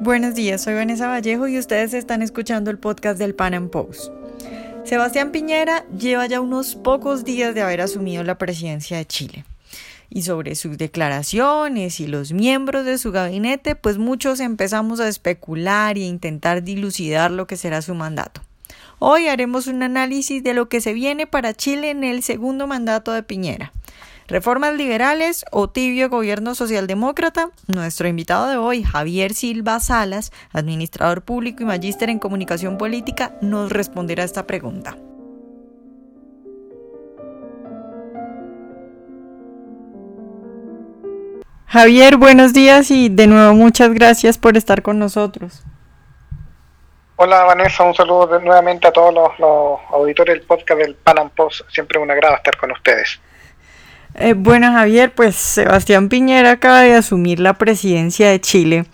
Buenos días, soy Vanessa Vallejo y ustedes están escuchando el podcast del Pan Am Post. Sebastián Piñera lleva ya unos pocos días de haber asumido la presidencia de Chile. Y sobre sus declaraciones y los miembros de su gabinete, pues muchos empezamos a especular e intentar dilucidar lo que será su mandato. Hoy haremos un análisis de lo que se viene para Chile en el segundo mandato de Piñera Reformas liberales o tibio gobierno socialdemócrata. Nuestro invitado de hoy, Javier Silva Salas, administrador público y magíster en comunicación política, nos responderá esta pregunta. Javier, buenos días y de nuevo muchas gracias por estar con nosotros. Hola Vanessa, un saludo nuevamente a todos los, auditores del podcast del Pan Post. Siempre un agrado estar con ustedes. Eh, bueno, Javier, pues Sebastián Piñera acaba de asumir la presidencia de Chile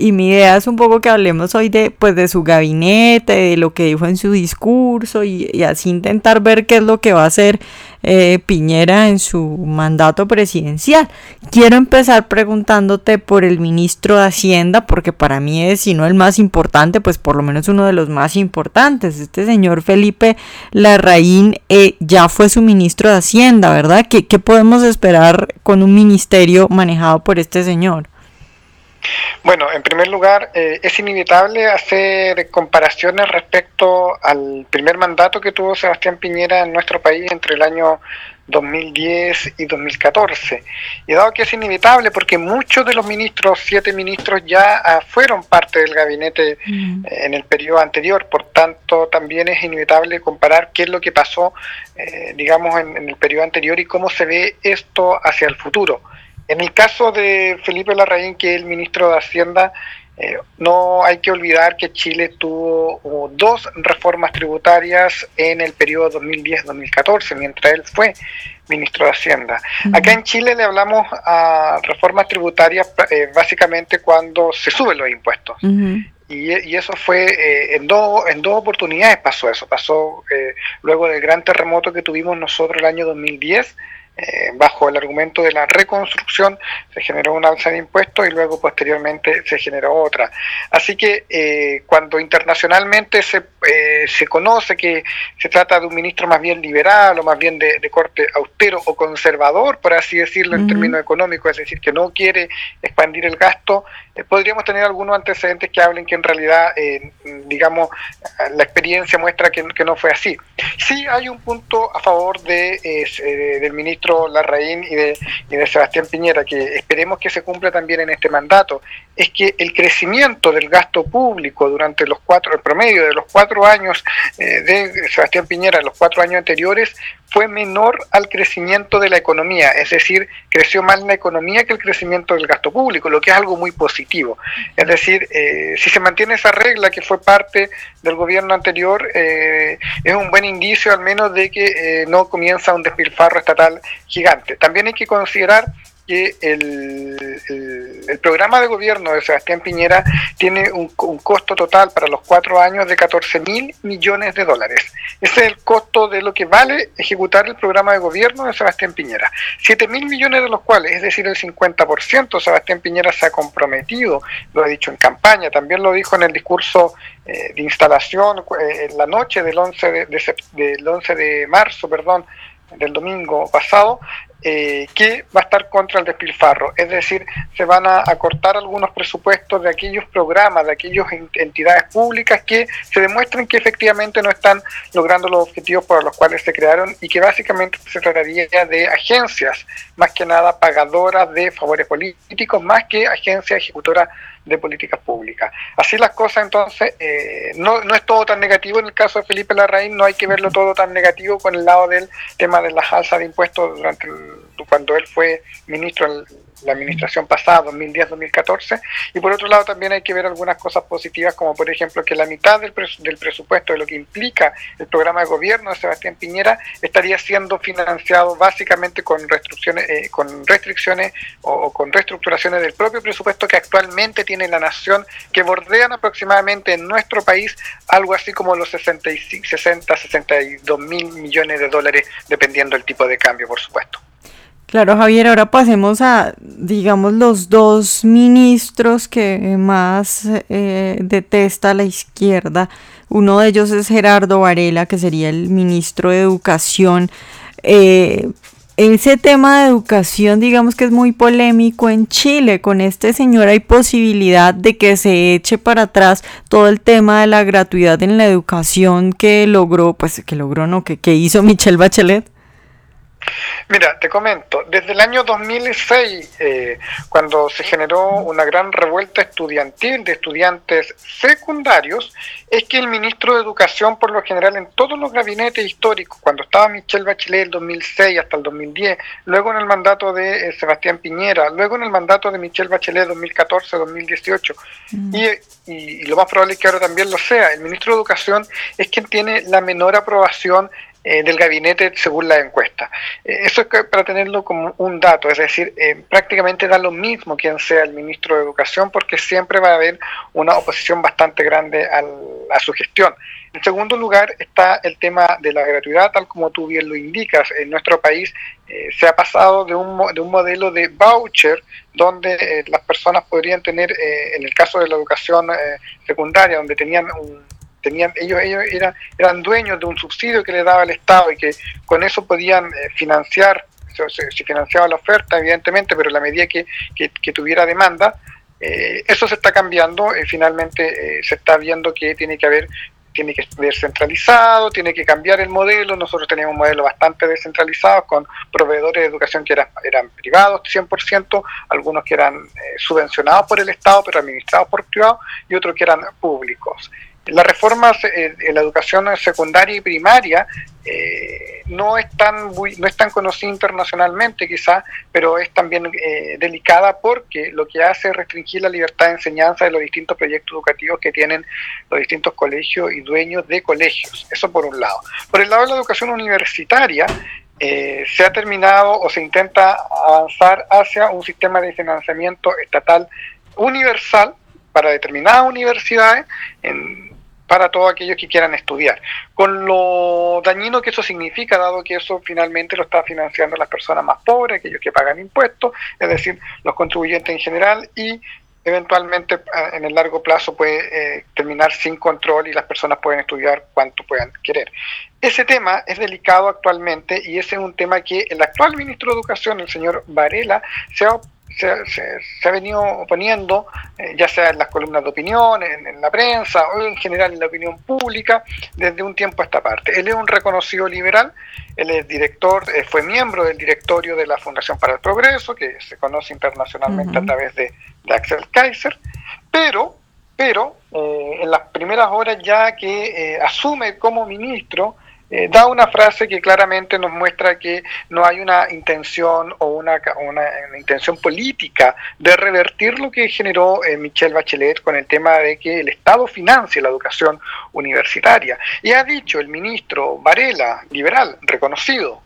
y mi idea es un poco que hablemos hoy de, pues, de su gabinete, de lo que dijo en su discurso y, así intentar ver qué es lo que va a hacer eh, Piñera en su mandato presidencial. Quiero empezar preguntándote por el ministro de Hacienda, porque para mí es, si no el más importante, pues por lo menos uno de los más importantes. Este señor Felipe Larraín eh, ya fue su ministro de Hacienda, ¿verdad? ¿Qué, ¿Qué podemos esperar con un ministerio manejado por este señor? Bueno, en primer lugar, eh, es inevitable hacer comparaciones respecto al primer mandato que tuvo Sebastián Piñera en nuestro país entre el año 2010 y 2014. Y dado que es inevitable porque muchos de los ministros, siete ministros, ya ah, fueron parte del gabinete mm. eh, en el periodo anterior, por tanto también es inevitable comparar qué es lo que pasó, eh, digamos, en el periodo anterior y cómo se ve esto hacia el futuro. En el caso de Felipe Larraín, que es el ministro de Hacienda, eh, no hay que olvidar que Chile tuvo dos reformas tributarias en el periodo 2010-2014, mientras él fue ministro de Hacienda. Acá en Chile le hablamos a reformas tributarias eh, básicamente cuando se suben los impuestos. y, eso fue eh, en, dos, en dos oportunidades pasó eso. Pasó luego del gran terremoto que tuvimos nosotros el año 2010 eh, bajo el argumento de la reconstrucción se generó una alza de impuestos y luego posteriormente se generó otra. Así que eh, cuando internacionalmente se, eh, se conoce que se trata de un ministro más bien liberal o más bien de, corte austero o conservador, por así decirlo en términos económicos, es decir, que no quiere expandir el gasto, podríamos tener algunos antecedentes que hablen que en realidad, digamos, la experiencia muestra que, que, no fue así. Sí hay un punto a favor de, del ministro Larraín y de Sebastián Piñera, que esperemos que se cumpla también en este mandato, es que el crecimiento del gasto público durante los cuatro, el promedio de los cuatro años eh, de Sebastián Piñera, los cuatro años anteriores, fue menor al crecimiento de la economía, es decir, creció más la economía que el crecimiento del gasto público, lo que es algo muy positivo. Es decir, eh, si se mantiene esa regla que fue parte del gobierno anterior, eh, es un buen indicio al menos de que no comienza un despilfarro estatal gigante. También hay que considerar que el, el, programa de gobierno de Sebastián Piñera tiene un, costo total para los cuatro años de 14 mil millones de dólares. Ese es el costo de lo que vale ejecutar el programa de gobierno de Sebastián Piñera. 7 mil millones de los cuales, es decir, el 50%, Sebastián Piñera se ha comprometido, lo ha dicho en campaña, también lo dijo en el discurso eh, de instalación eh, en la noche del 11 de, del 11 de marzo, perdón, del domingo pasado, eh, que va a estar contra el despilfarro. Es decir, se van a acortar algunos presupuestos de aquellos programas, de aquellas entidades públicas que se demuestren que efectivamente no están logrando los objetivos por los cuales se crearon y que básicamente se trataría de agencias, más que nada pagadoras de favores políticos, más que agencias ejecutoras de políticas públicas. Así las cosas, entonces, eh, no, no es todo tan negativo en el caso de Felipe Larraín, no hay que verlo todo tan negativo con el lado del tema de las alzas de impuestos durante cuando él fue ministro la administración pasada, 2010-2014, y por otro lado también hay que ver algunas cosas positivas, como por ejemplo que la mitad del, del presupuesto de lo que implica el programa de gobierno de Sebastián Piñera estaría siendo financiado básicamente con restricciones, eh, con restricciones o, con reestructuraciones del propio presupuesto que actualmente tiene la nación, que bordean aproximadamente en nuestro país algo así como los 65, 60, 62 mil millones de dólares, dependiendo del tipo de cambio, por supuesto. Claro, Javier, ahora pasemos a, digamos, los dos ministros que más eh, detesta la izquierda. Uno de ellos es Gerardo Varela, que sería el ministro de Educación. Eh, ese tema de educación, digamos que es muy polémico en Chile. Con este señor hay posibilidad de que se eche para atrás todo el tema de la gratuidad en la educación que logró, pues que logró, no, que, que hizo Michelle Bachelet. Mira, te comento, desde el año 2006, eh, cuando se generó una gran revuelta estudiantil de estudiantes secundarios, es que el ministro de Educación, por lo general, en todos los gabinetes históricos, cuando estaba Michelle Bachelet el 2006 hasta el 2010, luego en el mandato de eh, Sebastián Piñera, luego en el mandato de Michelle Bachelet 2014-2018, mm. y, y lo más probable es que ahora también lo sea, el ministro de Educación es quien tiene la menor aprobación eh, del gabinete según la encuesta. Eh, eso es para tenerlo como un dato, es decir, eh, prácticamente da lo mismo quien sea el ministro de Educación porque siempre va a haber una oposición bastante grande a su gestión. En segundo lugar está el tema de la gratuidad, tal como tú bien lo indicas. En nuestro país se ha pasado de un, de un modelo de voucher donde las personas podrían tener, en el caso de la educación secundaria, donde tenían un tenían ellos ellos eran eran dueños de un subsidio que le daba el Estado y que con eso podían eh, financiar se, financiaba la oferta evidentemente pero la medida que, que, tuviera demanda eh, eso se está cambiando y finalmente eh, se está viendo que tiene que haber tiene que ser centralizado, tiene que cambiar el modelo. Nosotros teníamos un modelo bastante descentralizado con proveedores de educación que eran, eran privados 100%, algunos que eran subvencionados por el Estado pero administrados por privados y otros que eran públicos. Las reformas en la educación secundaria y primaria eh, no, es tan no es tan conocida internacionalmente quizá, pero es también eh, delicada porque lo que hace es restringir la libertad de enseñanza de los distintos proyectos educativos que tienen los distintos colegios y dueños de colegios. Eso por un lado. Por el lado de la educación universitaria, eh, se ha terminado o se intenta avanzar hacia un sistema de financiamiento estatal universal para determinadas universidades en, para todos aquellos que quieran estudiar. Con lo dañino que eso significa, dado que eso finalmente lo está financiando las personas más pobres, aquellos que pagan impuestos, es decir, los contribuyentes en general, y eventualmente eh, en el largo plazo puede eh, terminar sin control y las personas pueden estudiar cuanto puedan querer. Ese tema es delicado actualmente y ese es un tema que el actual ministro de Educación, el señor Varela, se ha se, ha venido oponiendo, eh, ya sea en las columnas de opinión, en, la prensa o en general en la opinión pública, desde un tiempo a esta parte. Él es un reconocido liberal, él es director, eh, fue miembro del directorio de la Fundación para el Progreso, que se conoce internacionalmente a través de, Axel Kaiser, pero, pero eh, en las primeras horas ya que asume como ministro, eh, da una frase que claramente nos muestra que no hay una intención o una, una, intención política de revertir lo que generó eh, Michelle Bachelet con el tema de que el Estado financie la educación universitaria. Y ha dicho el ministro Varela, liberal, reconocido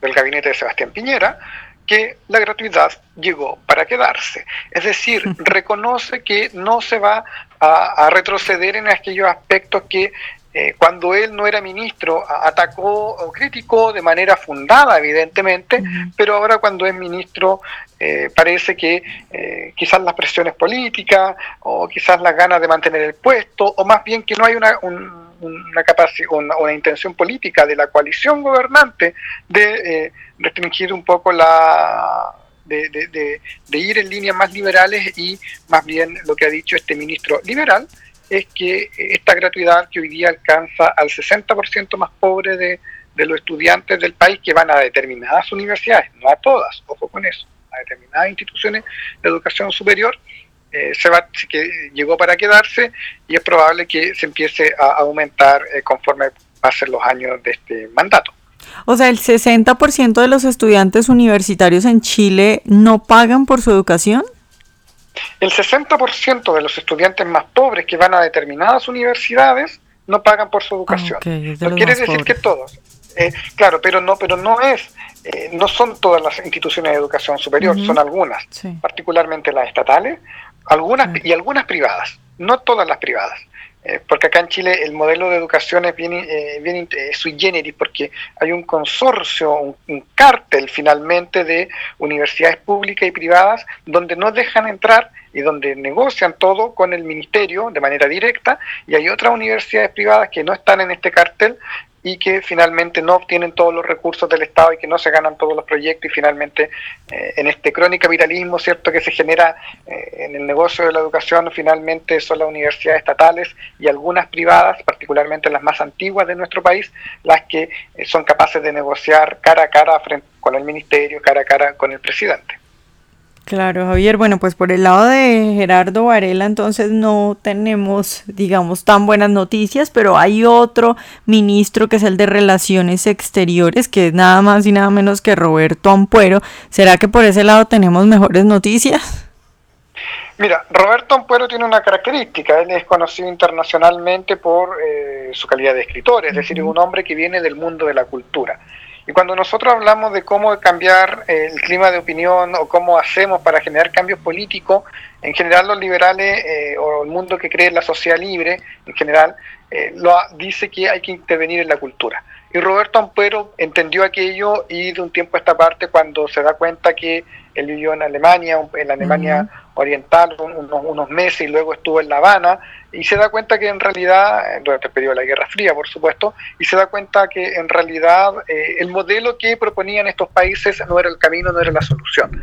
del gabinete de Sebastián Piñera, que la gratuidad llegó para quedarse. Es decir, reconoce que no se va a, a retroceder en aquellos aspectos que eh, cuando él no era ministro, atacó o criticó de manera fundada, evidentemente, pero ahora cuando es ministro eh, parece que eh, quizás las presiones políticas o quizás las ganas de mantener el puesto, o más bien que no hay una, una, capacidad, una, intención política de la coalición gobernante de restringir un poco la... De, de, de ir en líneas más liberales y más bien lo que ha dicho este ministro liberal, es que esta gratuidad que hoy día alcanza al 60% más pobre de, los estudiantes del país que van a determinadas universidades, no a todas, ojo con eso, a determinadas instituciones de educación superior, eh, se va, que llegó para quedarse y es probable que se empiece a aumentar eh, conforme pasen los años de este mandato. O sea, el 60% de los estudiantes universitarios en Chile no pagan por su educación. El 60% de los estudiantes más pobres que van a determinadas universidades no pagan por su educación. no quiere decir que todos. Eh, claro, pero no, pero no es, eh, no son todas las instituciones de educación superior, son algunas, particularmente las estatales, algunas y algunas privadas. no todas las privadas. Eh, porque acá en Chile el modelo de educación es bien, eh, bien sui generis, porque hay un consorcio, un, un, cártel finalmente de universidades públicas y privadas donde no dejan entrar y donde negocian todo con el ministerio de manera directa, y hay otras universidades privadas que no están en este cártel y que finalmente no obtienen todos los recursos del Estado y que no se ganan todos los proyectos y finalmente eh, en este crónico capitalismo cierto que se genera eh, en el negocio de la educación finalmente son las universidades estatales y algunas privadas particularmente las más antiguas de nuestro país las que eh, son capaces de negociar cara a cara frente con el ministerio cara a cara con el presidente Claro, Javier. Bueno, pues por el lado de Gerardo Varela, entonces no tenemos, digamos, tan buenas noticias, pero hay otro ministro que es el de Relaciones Exteriores, que es nada más y nada menos que Roberto Ampuero. ¿Será que por ese lado tenemos mejores noticias? Mira, Roberto Ampuero tiene una característica, él es conocido internacionalmente por eh, su calidad de escritor, es decir, es un hombre que viene del mundo de la cultura. Y cuando nosotros hablamos de cómo cambiar eh, el clima de opinión o cómo hacemos para generar cambios políticos, en general los liberales eh, o el mundo que cree en la sociedad libre, en general, eh, lo dice que hay que intervenir en la cultura. Y Roberto Ampuero entendió aquello y de un tiempo a esta parte, cuando se da cuenta que él vivió en Alemania, en la Alemania oriental, unos, meses y luego estuvo en La Habana, y se da cuenta que en realidad, durante el periodo de la Guerra Fría, por supuesto, y se da cuenta que en realidad eh, el modelo que proponían estos países no era el camino, no era la solución.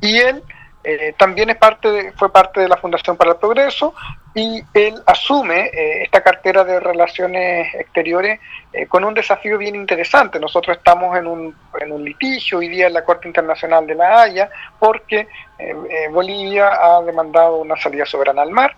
Y él eh, también es parte fue parte de la Fundación para el Progreso y él asume eh, esta cartera de relaciones exteriores eh, con un desafío bien interesante. Nosotros estamos en un, en un litigio hoy día en la Corte Internacional de la Haya porque Bolivia ha demandado una salida soberana al mar,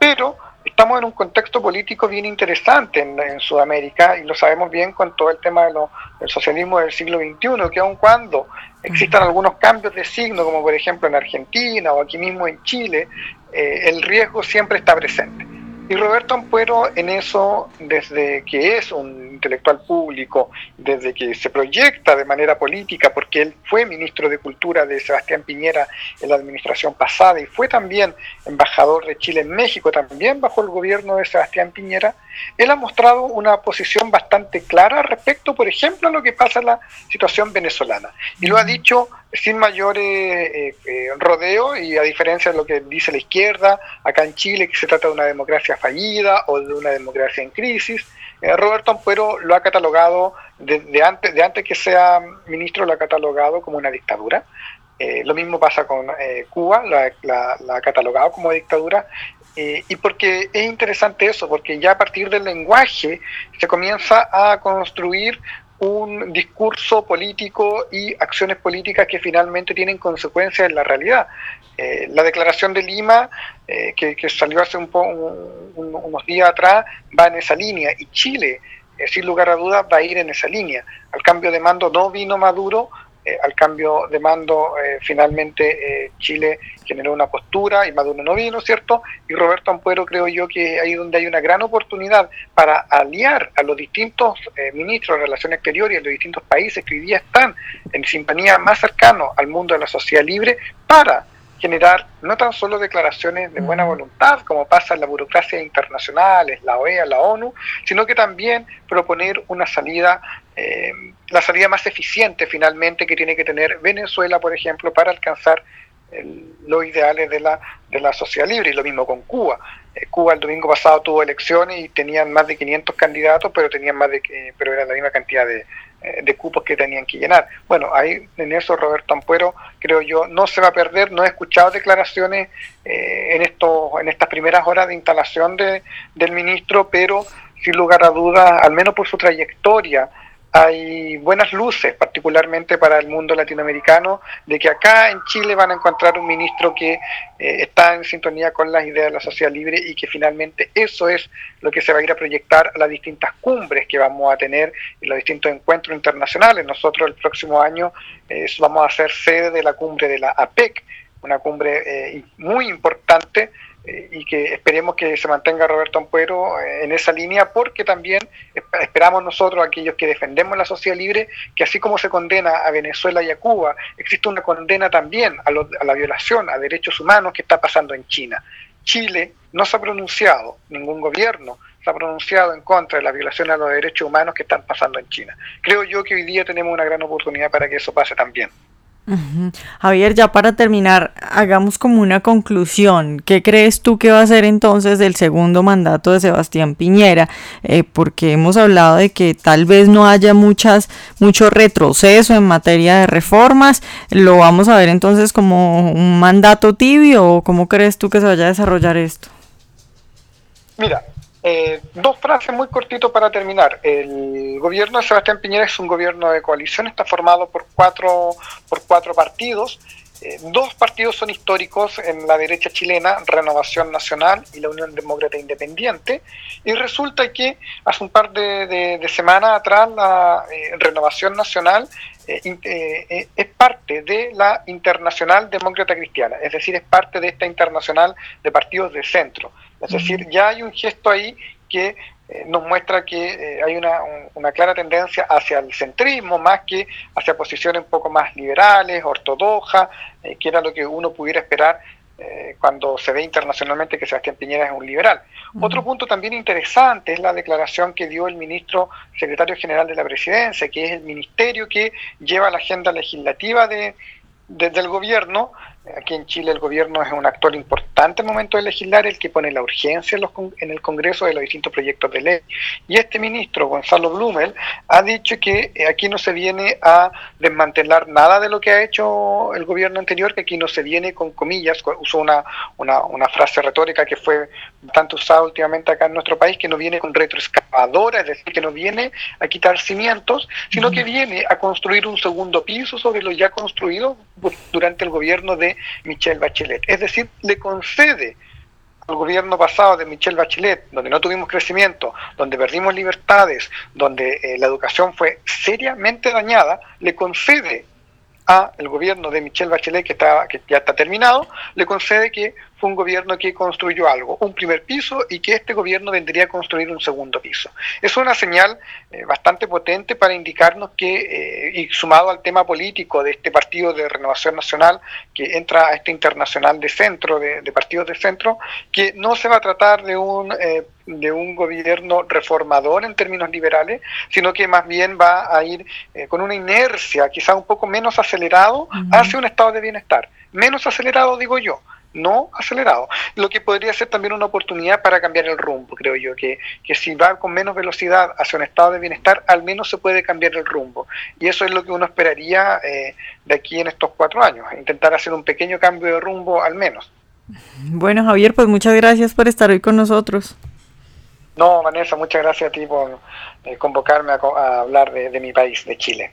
pero estamos en un contexto político bien interesante en, Sudamérica y lo sabemos bien con todo el tema de del socialismo del siglo XXI, que aun cuando existan algunos cambios de signo, como por ejemplo en Argentina o aquí mismo en Chile, eh, el riesgo siempre está presente. Y Roberto Ampuero en eso, desde que es un intelectual público, desde que se proyecta de manera política, porque él fue ministro de Cultura de Sebastián Piñera en la administración pasada y fue también embajador de Chile en México, también bajo el gobierno de Sebastián Piñera, él ha mostrado una posición bastante clara respecto, por ejemplo, a lo que pasa en la situación venezolana. Y lo ha dicho sin mayores eh, eh, rodeos y a diferencia de lo que dice la izquierda, acá en Chile, que se trata de una democracia fallida o de una democracia en crisis, eh, Roberto Ampuero lo ha catalogado, desde antes, de antes que sea ministro, lo ha catalogado como una dictadura. lo mismo pasa con Cuba, la, ha catalogado como dictadura. y porque es interesante eso, porque ya a partir del lenguaje se comienza a construir un discurso político y acciones políticas que finalmente tienen consecuencias en la realidad. Eh, la declaración de Lima, eh, que, salió hace un, unos días atrás, va en esa línea y Chile, eh, sin lugar a dudas, va a ir en esa línea. Al cambio de mando no vino Maduro, eh, al cambio de mando, eh, finalmente eh, Chile generó una postura y Maduro no vino, ¿cierto? Y Roberto Ampuero creo yo que ahí donde hay una gran oportunidad para aliar a los distintos ministros de Relaciones Exteriores y a los distintos países que hoy día están en sintonía más cercano al mundo de la sociedad libre para generar no tan solo declaraciones de buena voluntad, como pasa en la burocracia internacional, la OEA, la ONU, sino que también proponer una salida, eh, la salida más eficiente finalmente que tiene que tener Venezuela, por ejemplo, para alcanzar los ideales de la, de la sociedad libre, y lo mismo con Cuba. Eh, Cuba el domingo pasado tuvo elecciones y tenían más de 500 candidatos, pero tenían más de, pero era la misma cantidad de, eh, de cupos que tenían que llenar. Bueno, ahí en eso Roberto Ampuero, creo yo, no se va a perder. No he escuchado declaraciones eh, en, esto, en estas primeras horas de instalación de, del ministro, pero sin lugar a dudas, al menos por su trayectoria, hay buenas luces, particularmente para el mundo latinoamericano, de que acá en Chile van a encontrar un ministro que eh, está en sintonía con las ideas de la sociedad libre y que finalmente eso es lo que se va a ir a proyectar a las distintas cumbres que vamos a tener en los distintos encuentros internacionales. Nosotros el próximo año eh, vamos a ser sede de la cumbre de la APEC, una cumbre eh, muy importante y que esperemos que se mantenga Roberto Ampuero eh, en esa línea, porque también esperamos nosotros, aquellos que defendemos la sociedad libre, que así como se condena a Venezuela y a Cuba, existe una condena también a, a la violación a derechos humanos que está pasando en China. Chile no se ha pronunciado, ningún gobierno se ha pronunciado en contra de la violación a los derechos humanos que están pasando en China. Creo yo que hoy día tenemos una gran oportunidad para que eso pase también. Javier, ya para terminar, hagamos como una conclusión. ¿Qué crees tú que va a ser entonces del segundo mandato de Sebastián Piñera? Eh, porque hemos hablado de que tal vez no haya muchas, mucho retroceso en materia de reformas. ¿Lo vamos a ver entonces como un mandato tibio o cómo crees tú que se vaya a desarrollar esto? Mira, eh, dos frases muy cortitos para terminar. El gobierno de Sebastián Piñera es un gobierno de coalición, está formado por cuatro, por cuatro partidos. Eh, dos partidos son históricos en la derecha chilena, Renovación Nacional y la Unión Demócrata Independiente, y resulta que hace un par de, semanas atrás la eh, Renovación Nacional es parte de la Internacional Demócrata Cristiana, es decir, es parte de esta internacional de partidos de centro. Es decir, ya hay un gesto ahí que eh, nos muestra que eh, hay una, una, clara tendencia hacia el centrismo más que hacia posiciones un poco más liberales, ortodoxas, eh, que era lo que uno pudiera esperar cuando se ve internacionalmente que Sebastián Piñera es un liberal. Otro punto también interesante es la declaración que dio el ministro secretario general de la presidencia, que es el ministerio que lleva la agenda legislativa de, del gobierno Aquí en Chile el gobierno es un actor importante en el momento de legislar, el que pone la urgencia en, los, en, el Congreso de los distintos proyectos de ley. Y este ministro, Gonzalo Blumel, ha dicho que eh, aquí no se viene a desmantelar nada de lo que ha hecho el gobierno anterior, que aquí no se viene con comillas, usó una, una, una frase retórica que fue bastante usada últimamente acá en nuestro país, que no viene con retroexcavadora, es decir, que no viene a quitar cimientos, sino que viene a construir un segundo piso sobre lo ya construido durante el gobierno de Michelle Bachelet. Es decir, le concede al gobierno pasado de Michelle Bachelet, donde no tuvimos crecimiento, donde perdimos libertades, donde eh, la educación fue seriamente dañada, le concede a el gobierno de Michelle Bachelet, que, está, que ya está terminado, le concede que fue un gobierno que construyó algo, un primer piso, y que este gobierno vendría a construir un segundo piso. Es una señal eh, bastante potente para indicarnos que, eh, y sumado al tema político de este partido de renovación nacional que entra a este internacional de centro, de, partidos de centro, que no se va a tratar de un... Eh, de un gobierno reformador en términos liberales, sino que más bien va a ir con una inercia quizá un poco menos acelerado hacia un estado de bienestar. Menos acelerado, digo yo, no acelerado. Lo que podría ser también una oportunidad para cambiar el rumbo, creo yo, que, que si va con menos velocidad hacia un estado de bienestar, al menos se puede cambiar el rumbo. Y eso es lo que uno esperaría eh, de aquí en estos cuatro años, intentar hacer un pequeño cambio de rumbo al menos. Bueno, Javier, pues muchas gracias por estar hoy con nosotros. No, Vanessa, muchas gracias a ti por eh, convocarme a, hablar de mi país, de Chile.